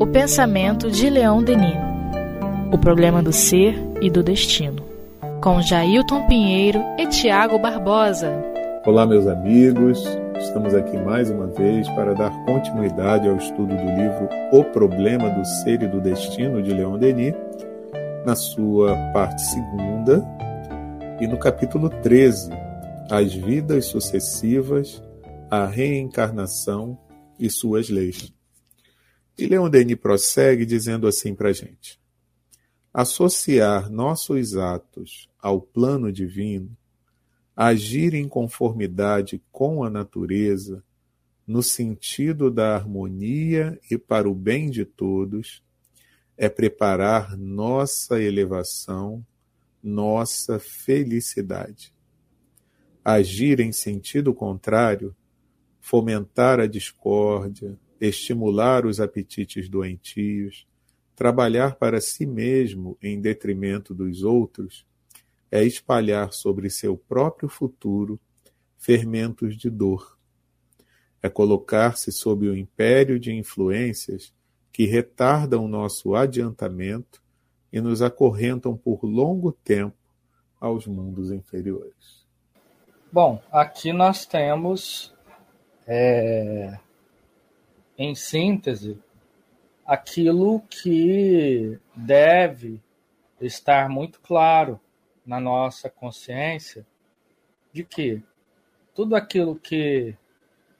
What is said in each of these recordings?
O pensamento de Leão Denis. O problema do ser e do destino. Com Jailton Pinheiro e Tiago Barbosa. Olá, meus amigos. Estamos aqui mais uma vez para dar continuidade ao estudo do livro O Problema do Ser e do Destino de Leão Denis, na sua parte segunda, e no capítulo 13, As Vidas Sucessivas, a Reencarnação e Suas Leis. E Leon Denis prossegue dizendo assim para a gente: associar nossos atos ao plano divino, agir em conformidade com a natureza, no sentido da harmonia e para o bem de todos, é preparar nossa elevação nossa felicidade. Agir em sentido contrário, fomentar a discórdia, estimular os apetites doentios, trabalhar para si mesmo em detrimento dos outros, é espalhar sobre seu próprio futuro fermentos de dor. É colocar-se sob o império de influências que retardam nosso adiantamento e nos acorrentam por longo tempo aos mundos inferiores. Bom, aqui nós temos, é, em síntese, aquilo que deve estar muito claro na nossa consciência de que tudo aquilo que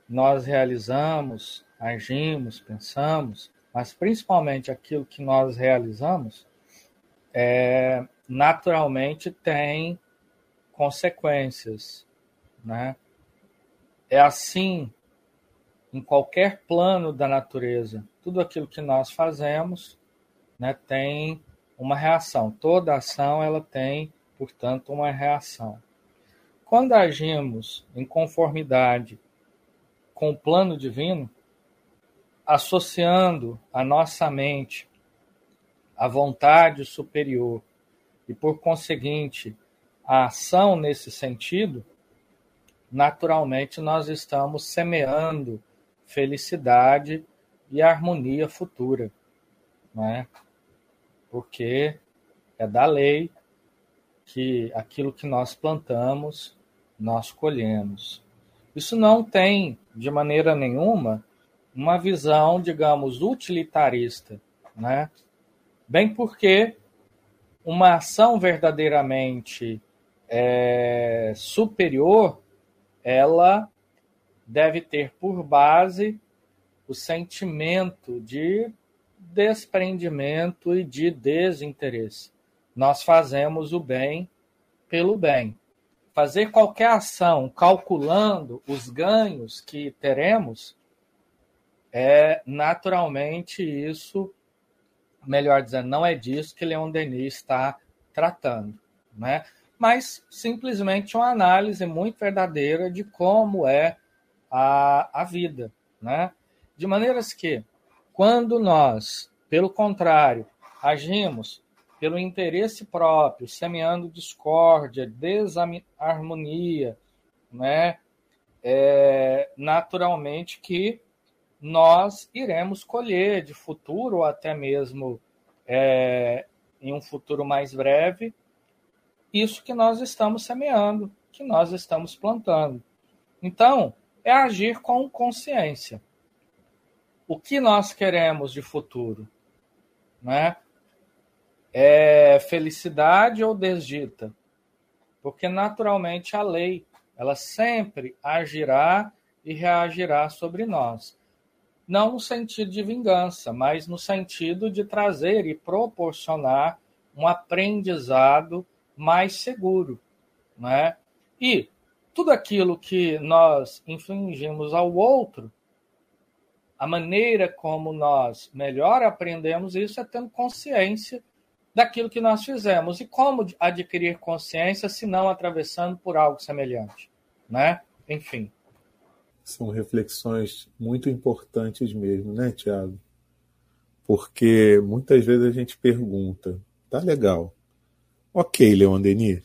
nós realizamos, agimos, pensamos, mas principalmente aquilo que nós realizamos, é, naturalmente tem consequências, né? É assim em qualquer plano da natureza. Tudo aquilo que nós fazemos, né, tem uma reação. Toda ação ela tem, portanto, uma reação. Quando agimos em conformidade com o plano divino, associando a nossa mente a vontade superior e, por conseguinte, a ação nesse sentido, naturalmente nós estamos semeando felicidade e harmonia futura, né? Porque é da lei que aquilo que nós plantamos, nós colhemos. Isso não tem, de maneira nenhuma, uma visão, digamos, utilitarista, né? Bem porque uma ação verdadeiramente é, superior, ela deve ter por base o sentimento de desprendimento e de desinteresse. Nós fazemos o bem pelo bem. Fazer qualquer ação calculando os ganhos que teremos é naturalmente isso melhor dizendo, não é disso que Leon Denis está tratando, né? mas simplesmente uma análise muito verdadeira de como é a, a vida. Né? De maneiras que, quando nós, pelo contrário, agimos pelo interesse próprio, semeando discórdia, desarmonia, né? É, naturalmente que nós iremos colher de futuro, ou até mesmo é, em um futuro mais breve, isso que nós estamos semeando, que nós estamos plantando. Então, é agir com consciência. O que nós queremos de futuro? Né? É felicidade ou desdita? Porque naturalmente a lei, ela sempre agirá e reagirá sobre nós não no sentido de vingança, mas no sentido de trazer e proporcionar um aprendizado mais seguro, né? E tudo aquilo que nós infligimos ao outro, a maneira como nós melhor aprendemos isso é tendo consciência daquilo que nós fizemos. E como adquirir consciência se não atravessando por algo semelhante, né? Enfim. São reflexões muito importantes mesmo, né, Tiago? Porque muitas vezes a gente pergunta, tá legal. Ok, Leon Denis,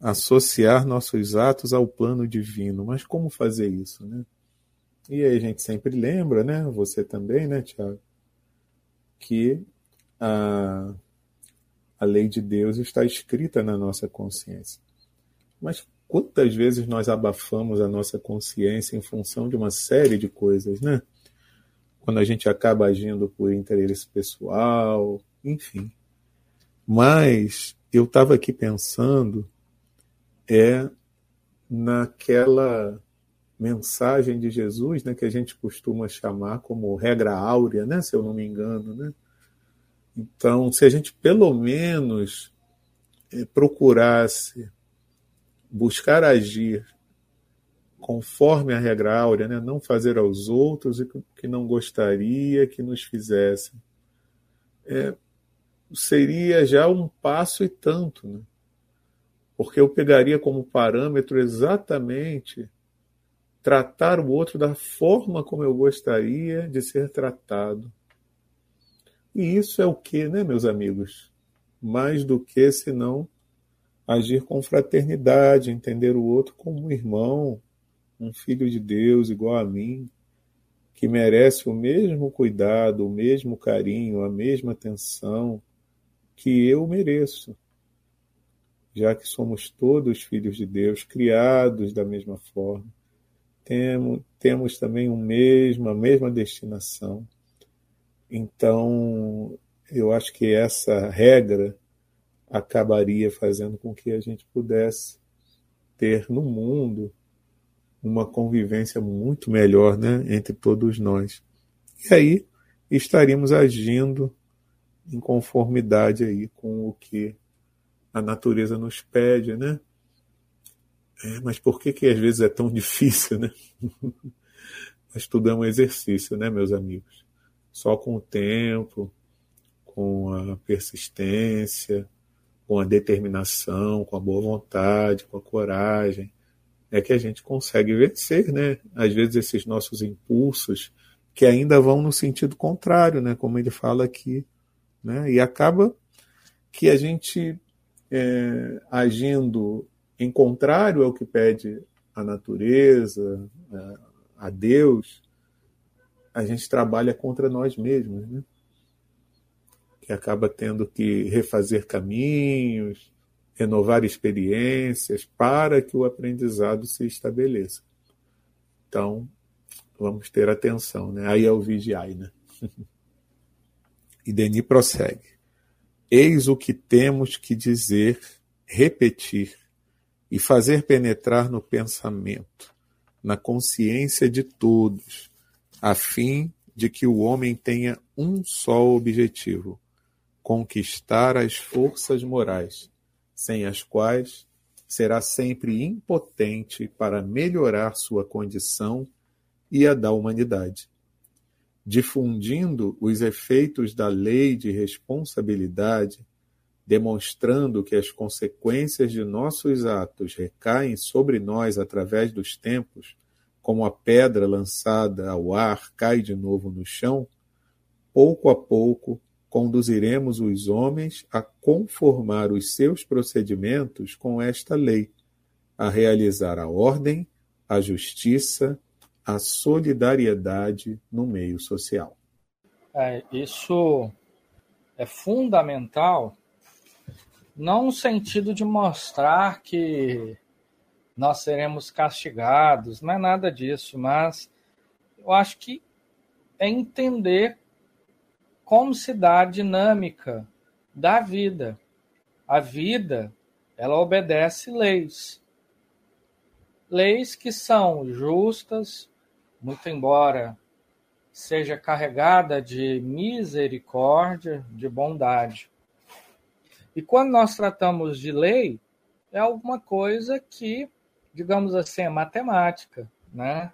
associar nossos atos ao plano divino, mas como fazer isso, né? E aí a gente sempre lembra, né? Você também, né, Tiago? Que a, a lei de Deus está escrita na nossa consciência. Mas quantas vezes nós abafamos a nossa consciência em função de uma série de coisas, né? Quando a gente acaba agindo por interesse pessoal, enfim. Mas eu estava aqui pensando é naquela mensagem de Jesus, né, que a gente costuma chamar como regra áurea, né, se eu não me engano, né? Então, se a gente pelo menos eh, procurasse buscar agir conforme a regra áurea, né, não fazer aos outros o que não gostaria que nos fizessem, é, seria já um passo e tanto, né? Porque eu pegaria como parâmetro exatamente tratar o outro da forma como eu gostaria de ser tratado. E isso é o que, né, meus amigos? Mais do que senão agir com fraternidade, entender o outro como um irmão, um filho de Deus igual a mim, que merece o mesmo cuidado, o mesmo carinho, a mesma atenção que eu mereço, já que somos todos filhos de Deus, criados da mesma forma temos, temos também o mesmo, a mesma destinação. Então, eu acho que essa regra acabaria fazendo com que a gente pudesse ter no mundo uma convivência muito melhor né, entre todos nós. E aí estaríamos agindo em conformidade aí com o que a natureza nos pede, né? É, mas por que, que às vezes é tão difícil, né? mas tudo é um exercício, né, meus amigos? Só com o tempo, com a persistência, com a determinação, com a boa vontade, com a coragem, é que a gente consegue vencer, né? Às vezes esses nossos impulsos que ainda vão no sentido contrário, né? Como ele fala aqui, né? E acaba que a gente é, agindo em contrário ao que pede a natureza, a Deus, a gente trabalha contra nós mesmos, né? que acaba tendo que refazer caminhos, renovar experiências para que o aprendizado se estabeleça. Então, vamos ter atenção, né? Aí é o vigiai, né? e Denis prossegue. Eis o que temos que dizer, repetir e fazer penetrar no pensamento, na consciência de todos, a fim de que o homem tenha um só objetivo: conquistar as forças morais, sem as quais será sempre impotente para melhorar sua condição e a da humanidade. Difundindo os efeitos da lei de responsabilidade demonstrando que as consequências de nossos atos recaem sobre nós através dos tempos, como a pedra lançada ao ar cai de novo no chão, pouco a pouco conduziremos os homens a conformar os seus procedimentos com esta lei, a realizar a ordem, a justiça, a solidariedade no meio social. É, isso é fundamental não no sentido de mostrar que nós seremos castigados, não é nada disso, mas eu acho que é entender como se dá a dinâmica da vida. A vida, ela obedece leis. Leis que são justas, muito embora seja carregada de misericórdia, de bondade. E quando nós tratamos de lei, é alguma coisa que, digamos assim, é matemática, né?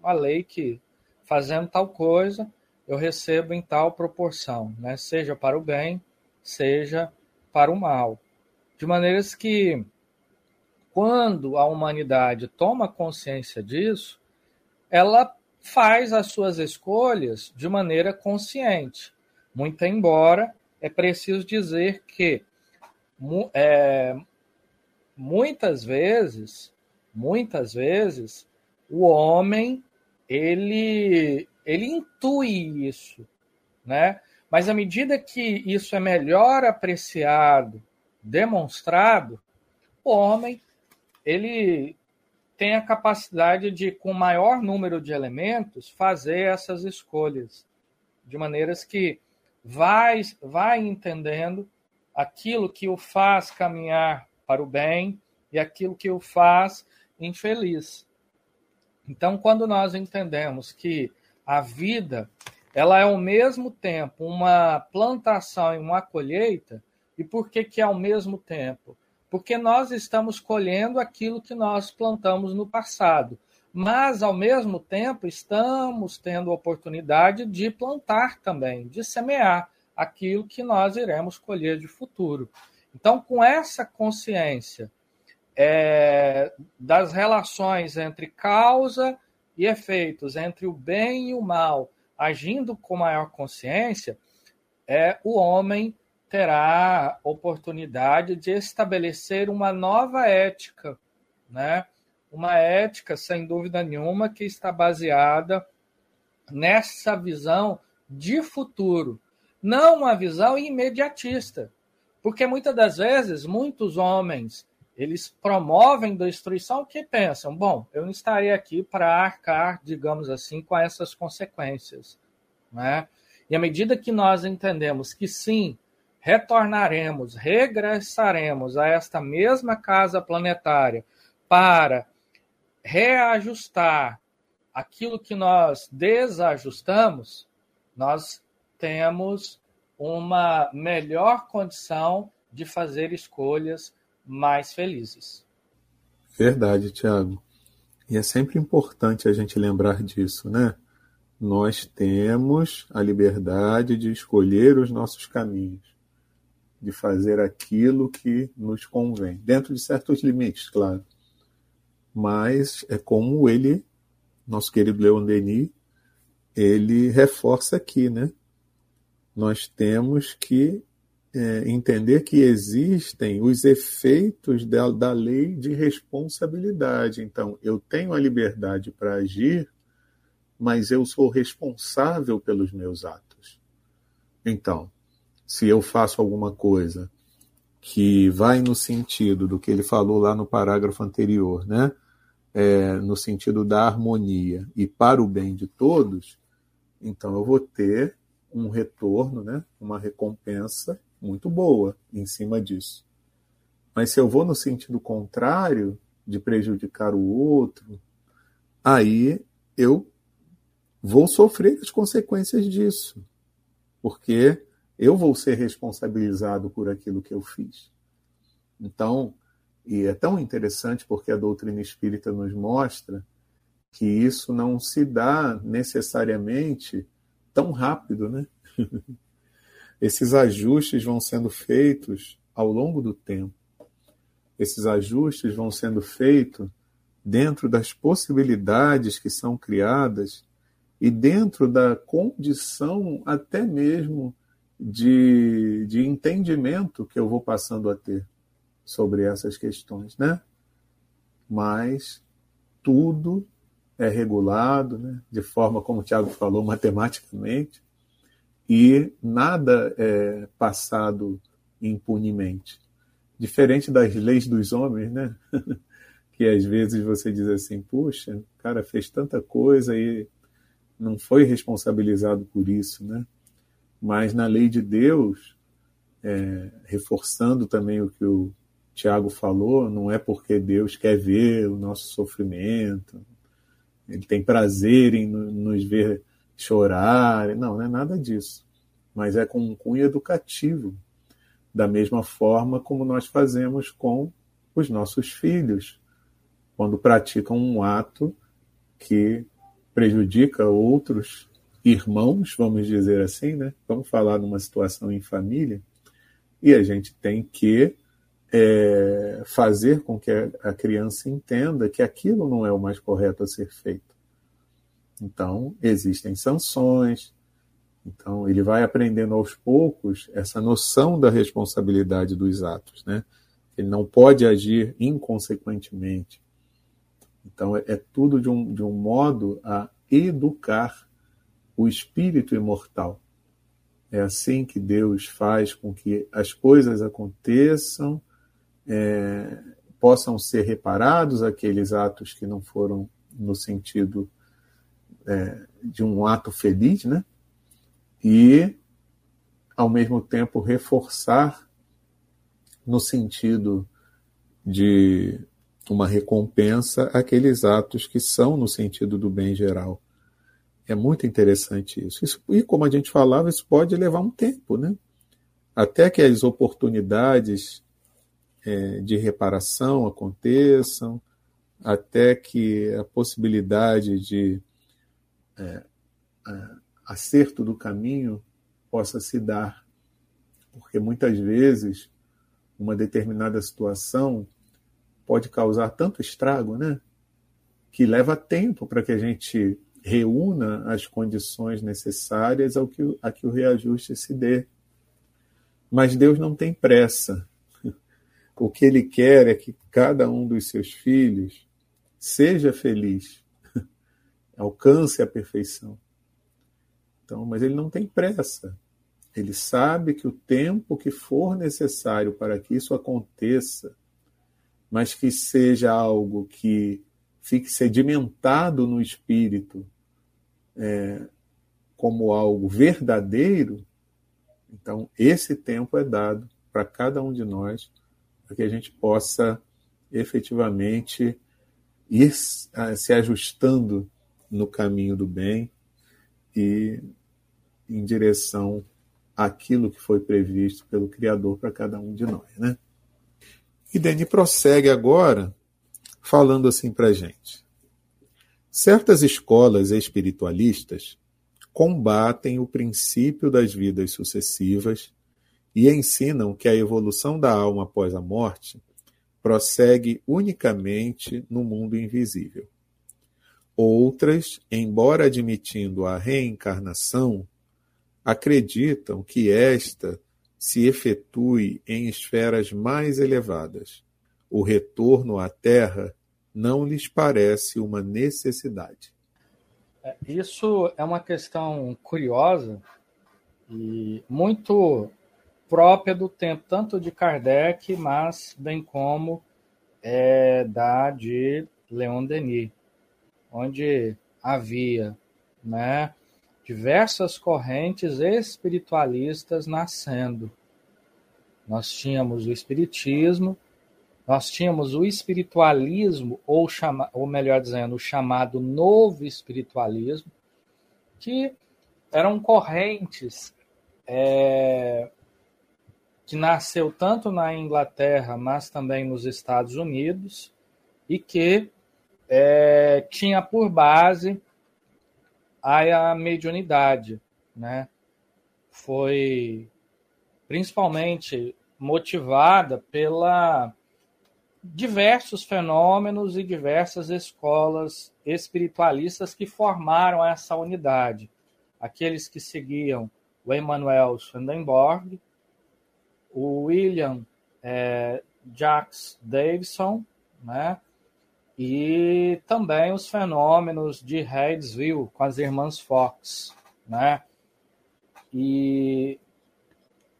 Uma lei que, fazendo tal coisa, eu recebo em tal proporção, né? Seja para o bem, seja para o mal. De maneiras que, quando a humanidade toma consciência disso, ela faz as suas escolhas de maneira consciente. Muito embora é preciso dizer que é, muitas vezes, muitas vezes, o homem ele, ele intui isso, né? Mas à medida que isso é melhor apreciado, demonstrado, o homem ele tem a capacidade de, com maior número de elementos, fazer essas escolhas, de maneiras que vai, vai entendendo aquilo que o faz caminhar para o bem e aquilo que o faz infeliz. Então, quando nós entendemos que a vida ela é ao mesmo tempo uma plantação e uma colheita, e por que que é ao mesmo tempo? Porque nós estamos colhendo aquilo que nós plantamos no passado, mas ao mesmo tempo estamos tendo a oportunidade de plantar também, de semear aquilo que nós iremos colher de futuro. Então, com essa consciência é, das relações entre causa e efeitos, entre o bem e o mal, agindo com maior consciência, é, o homem terá oportunidade de estabelecer uma nova ética, né? Uma ética, sem dúvida nenhuma, que está baseada nessa visão de futuro, não uma visão imediatista. Porque muitas das vezes, muitos homens, eles promovem destruição que pensam, bom, eu não estarei aqui para arcar, digamos assim, com essas consequências. Né? E à medida que nós entendemos que sim, retornaremos, regressaremos a esta mesma casa planetária para reajustar aquilo que nós desajustamos, nós temos uma melhor condição de fazer escolhas mais felizes. Verdade, Tiago. E é sempre importante a gente lembrar disso, né? Nós temos a liberdade de escolher os nossos caminhos, de fazer aquilo que nos convém, dentro de certos limites, claro. Mas é como ele, nosso querido Leon Denis, ele reforça aqui, né? nós temos que é, entender que existem os efeitos da, da lei de responsabilidade. Então, eu tenho a liberdade para agir, mas eu sou responsável pelos meus atos. Então, se eu faço alguma coisa que vai no sentido do que ele falou lá no parágrafo anterior, né? É, no sentido da harmonia e para o bem de todos, então eu vou ter um retorno, né, uma recompensa muito boa em cima disso. Mas se eu vou no sentido contrário, de prejudicar o outro, aí eu vou sofrer as consequências disso, porque eu vou ser responsabilizado por aquilo que eu fiz. Então, e é tão interessante porque a doutrina espírita nos mostra que isso não se dá necessariamente tão rápido, né? Esses ajustes vão sendo feitos ao longo do tempo. Esses ajustes vão sendo feitos dentro das possibilidades que são criadas e dentro da condição até mesmo de, de entendimento que eu vou passando a ter sobre essas questões, né? Mas tudo é regulado, né, de forma, como o Tiago falou, matematicamente, e nada é passado impunemente. Diferente das leis dos homens, né? que às vezes você diz assim, puxa, o cara fez tanta coisa e não foi responsabilizado por isso, né? Mas na lei de Deus, é, reforçando também o que o Tiago falou, não é porque Deus quer ver o nosso sofrimento, ele tem prazer em nos ver chorar. Não, não é nada disso. Mas é com um cunho educativo, da mesma forma como nós fazemos com os nossos filhos, quando praticam um ato que prejudica outros irmãos, vamos dizer assim, né? Vamos falar numa situação em família, e a gente tem que é, fazer com que a criança entenda que aquilo não é o mais correto a ser feito. Então, existem sanções. Então, ele vai aprendendo aos poucos essa noção da responsabilidade dos atos, né? Ele não pode agir inconsequentemente. Então, é, é tudo de um, de um modo a educar o espírito imortal. É assim que Deus faz com que as coisas aconteçam, é, possam ser reparados aqueles atos que não foram no sentido é, de um ato feliz, né? E, ao mesmo tempo, reforçar no sentido de uma recompensa aqueles atos que são no sentido do bem geral. É muito interessante isso. isso. E como a gente falava, isso pode levar um tempo, né? Até que as oportunidades é, de reparação aconteçam, até que a possibilidade de é, acerto do caminho possa se dar. Porque muitas vezes uma determinada situação pode causar tanto estrago, né? Que leva tempo para que a gente reúna as condições necessárias ao que, a que o reajuste se dê. Mas Deus não tem pressa. O que Ele quer é que cada um dos seus filhos seja feliz, alcance a perfeição. Então, mas Ele não tem pressa. Ele sabe que o tempo que for necessário para que isso aconteça, mas que seja algo que fique sedimentado no espírito é, como algo verdadeiro, então esse tempo é dado para cada um de nós, para que a gente possa efetivamente ir se ajustando no caminho do bem e em direção àquilo que foi previsto pelo Criador para cada um de nós, né? E Denis prossegue agora falando assim para gente. Certas escolas espiritualistas combatem o princípio das vidas sucessivas e ensinam que a evolução da alma após a morte prossegue unicamente no mundo invisível. Outras, embora admitindo a reencarnação, acreditam que esta se efetue em esferas mais elevadas. O retorno à Terra não lhes parece uma necessidade. É, isso é uma questão curiosa e muito própria do tempo, tanto de Kardec, mas bem como é, da de Leon Denis, onde havia né, diversas correntes espiritualistas nascendo. Nós tínhamos o espiritismo, nós tínhamos o espiritualismo, ou, chama, ou melhor dizendo, o chamado novo espiritualismo, que eram correntes é, que nasceu tanto na Inglaterra, mas também nos Estados Unidos, e que é, tinha por base a mediunidade, né? Foi principalmente motivada pela diversos fenômenos e diversas escolas espiritualistas que formaram essa unidade. Aqueles que seguiam o Emmanuel Swedenborg, o William é, Jacques Davidson, né? e também os fenômenos de Haidsville com as irmãs Fox, né? E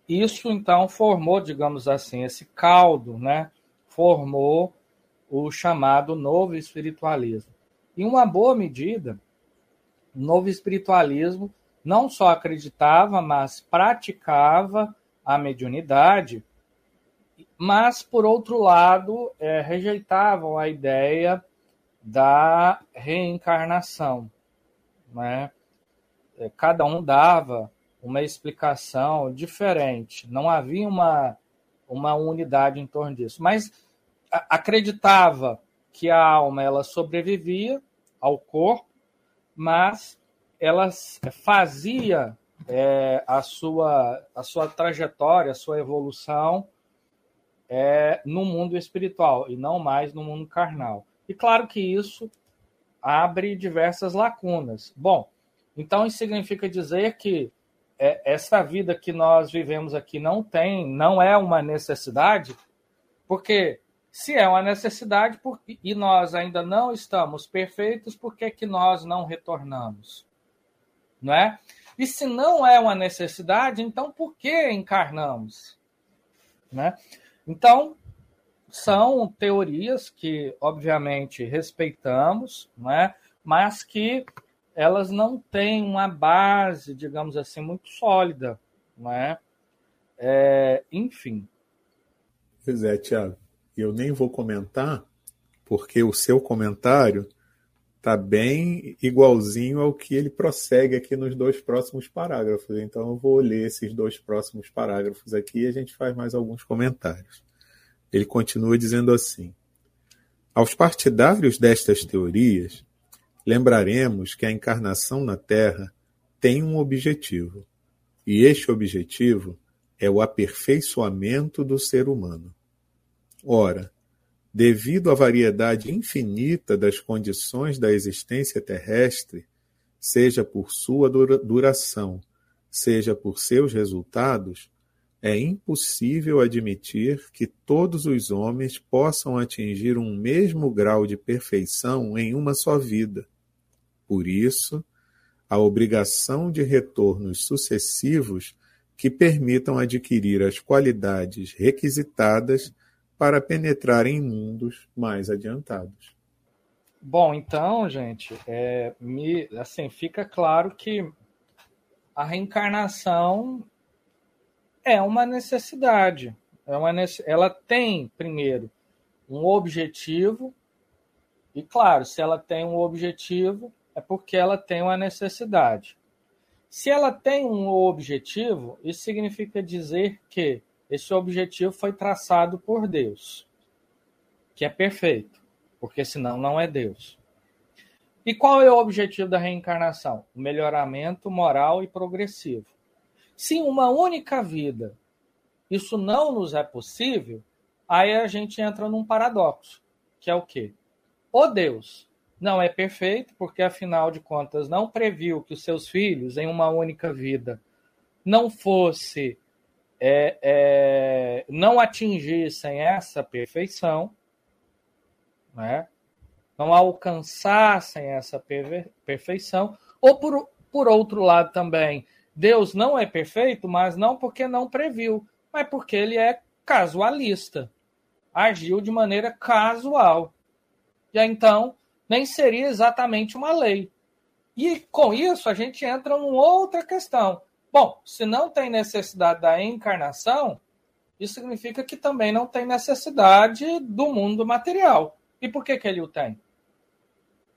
isso então formou, digamos assim, esse caldo, né? Formou o chamado novo espiritualismo. Em uma boa medida, o novo espiritualismo não só acreditava, mas praticava a mediunidade mas, por outro lado, é, rejeitavam a ideia da reencarnação. Né? É, cada um dava uma explicação diferente, não havia uma, uma unidade em torno disso. Mas acreditava que a alma ela sobrevivia ao corpo, mas ela fazia é, a, sua, a sua trajetória, a sua evolução é, no mundo espiritual e não mais no mundo carnal. E claro que isso abre diversas lacunas. Bom, então isso significa dizer que é, essa vida que nós vivemos aqui não tem, não é uma necessidade, porque Se é uma necessidade e nós ainda não estamos perfeitos, por que, que nós não retornamos? Não é? E se não é uma necessidade, então por que encarnamos? Né? Então, são teorias que, obviamente, respeitamos, né? mas que elas não têm uma base, digamos assim, muito sólida. Né? É, enfim. Pois é, Tiago. Eu nem vou comentar, porque o seu comentário está bem igualzinho ao que ele prossegue aqui nos dois próximos parágrafos. Então eu vou ler esses dois próximos parágrafos aqui e a gente faz mais alguns comentários. Ele continua dizendo assim: Aos partidários destas teorias, lembraremos que a encarnação na Terra tem um objetivo, e este objetivo é o aperfeiçoamento do ser humano. Ora, devido à variedade infinita das condições da existência terrestre, seja por sua duração, seja por seus resultados, é impossível admitir que todos os homens possam atingir um mesmo grau de perfeição em uma só vida. Por isso, a obrigação de retornos sucessivos que permitam adquirir as qualidades requisitadas para penetrar em mundos mais adiantados. Bom, então, gente, é, me, assim, fica claro que a reencarnação é uma necessidade. É uma, ela tem, primeiro, um objetivo, e claro, se ela tem um objetivo, é porque ela tem uma necessidade. Se ela tem um objetivo, isso significa dizer que esse objetivo foi traçado por Deus, que é perfeito, porque senão não é Deus. E qual é o objetivo da reencarnação? O melhoramento moral e progressivo. Se uma única vida isso não nos é possível, aí a gente entra num paradoxo, que é o quê? O Deus não é perfeito, porque afinal de contas não previu que os seus filhos, em uma única vida, não fosse é, é, não atingissem essa perfeição, né? não alcançassem essa perfeição, ou por, por outro lado também, Deus não é perfeito, mas não porque não previu, mas porque ele é casualista, agiu de maneira casual. E então, nem seria exatamente uma lei. E com isso a gente entra numa outra questão. Bom, se não tem necessidade da encarnação, isso significa que também não tem necessidade do mundo material. E por que, que ele o tem?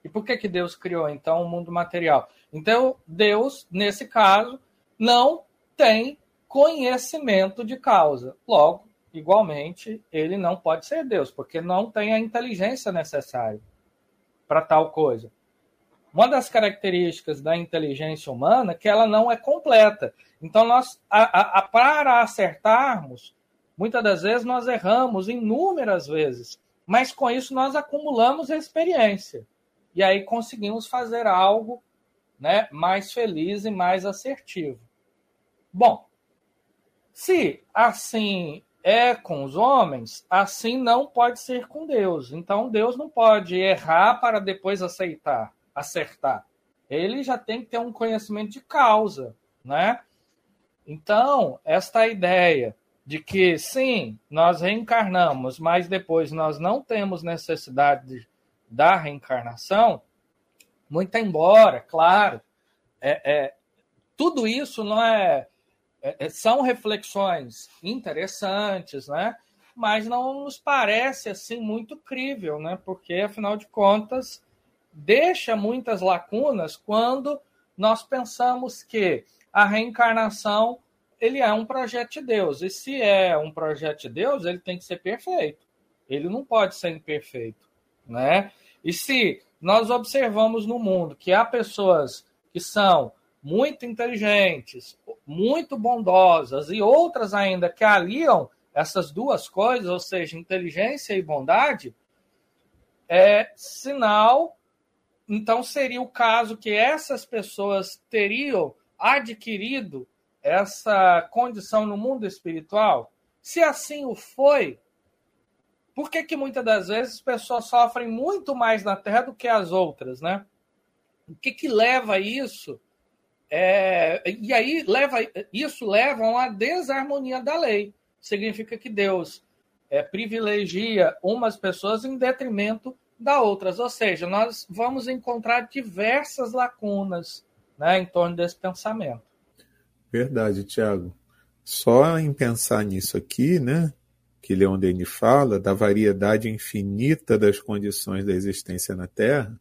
E por que, que Deus criou, então, o mundo material? Então, Deus, nesse caso, não tem conhecimento de causa. Logo, igualmente, ele não pode ser Deus, porque não tem a inteligência necessária para tal coisa. Uma das características da inteligência humana é que ela não é completa. Então, nós, a, a, para acertarmos, muitas das vezes nós erramos inúmeras vezes, mas com isso nós acumulamos experiência. E aí conseguimos fazer algo né, mais feliz e mais assertivo. Bom, se assim é com os homens, assim não pode ser com Deus. Então Deus não pode errar para depois aceitar acertar. Ele já tem que ter um conhecimento de causa, né? Então, esta ideia de que sim, nós reencarnamos, mas depois nós não temos necessidade da reencarnação, muito embora, claro, é, é tudo isso não é, é, é, são reflexões interessantes, né? Mas não nos parece assim muito crível, né? Porque afinal de contas deixa muitas lacunas quando nós pensamos que a reencarnação ele é um projeto de Deus. E se é um projeto de Deus, ele tem que ser perfeito. Ele não pode ser imperfeito, né? E se nós observamos no mundo que há pessoas que são muito inteligentes, muito bondosas e outras ainda que aliam essas duas coisas, ou seja, inteligência e bondade, é sinal então, seria o caso que essas pessoas teriam adquirido essa condição no mundo espiritual? Se assim o foi, por que, que muitas das vezes as pessoas sofrem muito mais na Terra do que as outras, né? O que, que leva a isso? É, e aí leva isso leva a uma desarmonia da lei. Significa que Deus é, privilegia umas pessoas em detrimento da outras. Ou seja, nós vamos encontrar diversas lacunas né, em torno desse pensamento. Verdade, Tiago. Só em pensar nisso aqui, né, que Leon Denis fala, da variedade infinita das condições da existência na Terra,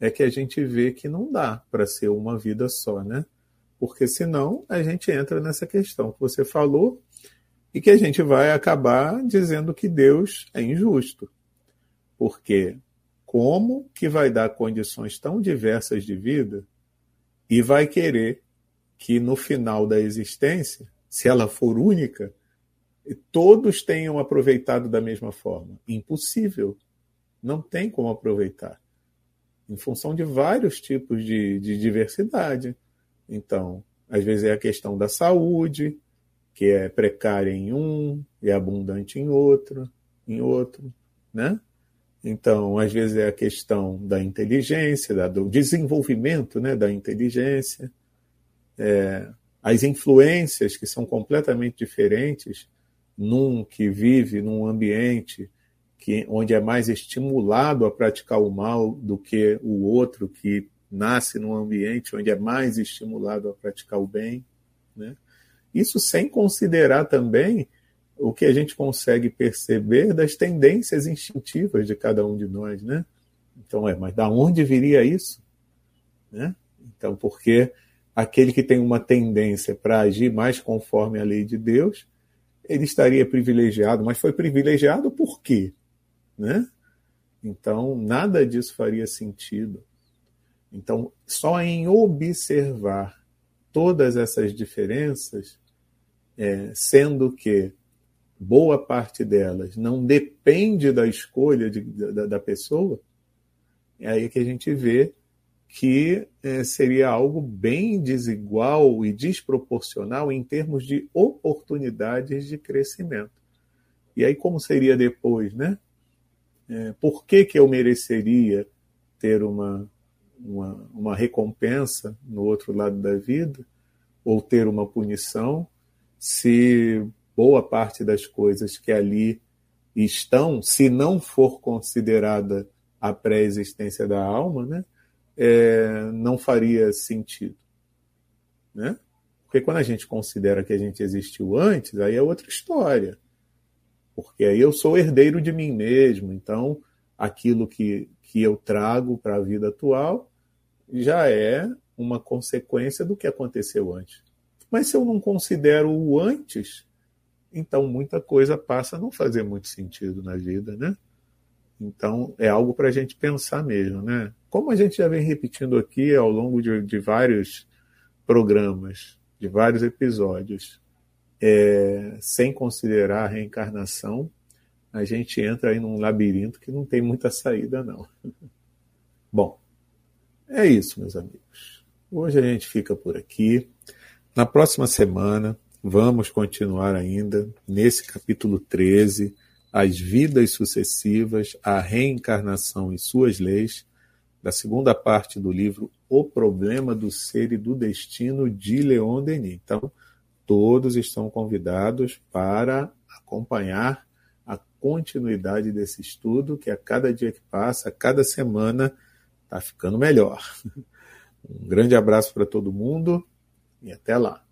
é que a gente vê que não dá para ser uma vida só, né? Porque senão a gente entra nessa questão que você falou e que a gente vai acabar dizendo que Deus é injusto. Porque como que vai dar condições tão diversas de vida e vai querer que no final da existência, se ela for única, todos tenham aproveitado da mesma forma? Impossível. Não tem como aproveitar. Em função de vários tipos de, de diversidade. Então, às vezes é a questão da saúde, que é precária em um e abundante em outro, em outro, né? Então, às vezes é a questão da inteligência, da, do desenvolvimento né, da inteligência, é, as influências que são completamente diferentes num que vive num ambiente que, onde é mais estimulado a praticar o mal do que o outro que nasce num ambiente onde é mais estimulado a praticar o bem. Né? Isso sem considerar também o que a gente consegue perceber das tendências instintivas de cada um de nós, né? Então, é, mas da onde viria isso? Né? Então, porque aquele que tem uma tendência para agir mais conforme a lei de Deus, ele estaria privilegiado, mas foi privilegiado por quê? Né? Então, nada disso faria sentido. Então, só em observar todas essas diferenças, é, sendo que boa parte delas não depende da escolha de, da, da, pessoa, é aí que a gente vê que é, seria algo bem desigual e desproporcional em termos de oportunidades de crescimento. E aí como seria depois, né? É, por que, que eu mereceria ter uma, uma, uma recompensa no outro lado da vida ou ter uma punição se boa parte das coisas que ali estão, se não for considerada a pré-existência da alma, né, é, não faria sentido. Né? Porque quando a gente considera que a gente existiu antes, aí é outra história. Porque aí eu sou herdeiro de mim mesmo, então aquilo que, que eu trago para a vida atual já é uma consequência do que aconteceu antes. Mas se eu não considero o antes, então muita coisa passa a não fazer muito sentido na vida, né? Então é algo para a gente pensar mesmo, né? Como a gente já vem repetindo aqui ao longo de, de vários programas, de vários episódios, é, sem considerar a reencarnação, a gente entra aí num labirinto que não tem muita saída, não. Bom, é isso, meus amigos. Hoje a gente fica por aqui. Na próxima semana Vamos continuar ainda nesse capítulo 13, as vidas sucessivas, a reencarnação e suas leis, da segunda parte do livro O Problema do Ser e do Destino, de Leon Denis. Então, todos estão convidados para acompanhar a continuidade desse estudo, que a cada dia que passa, a cada semana, está ficando melhor. Um grande abraço para todo mundo e até lá.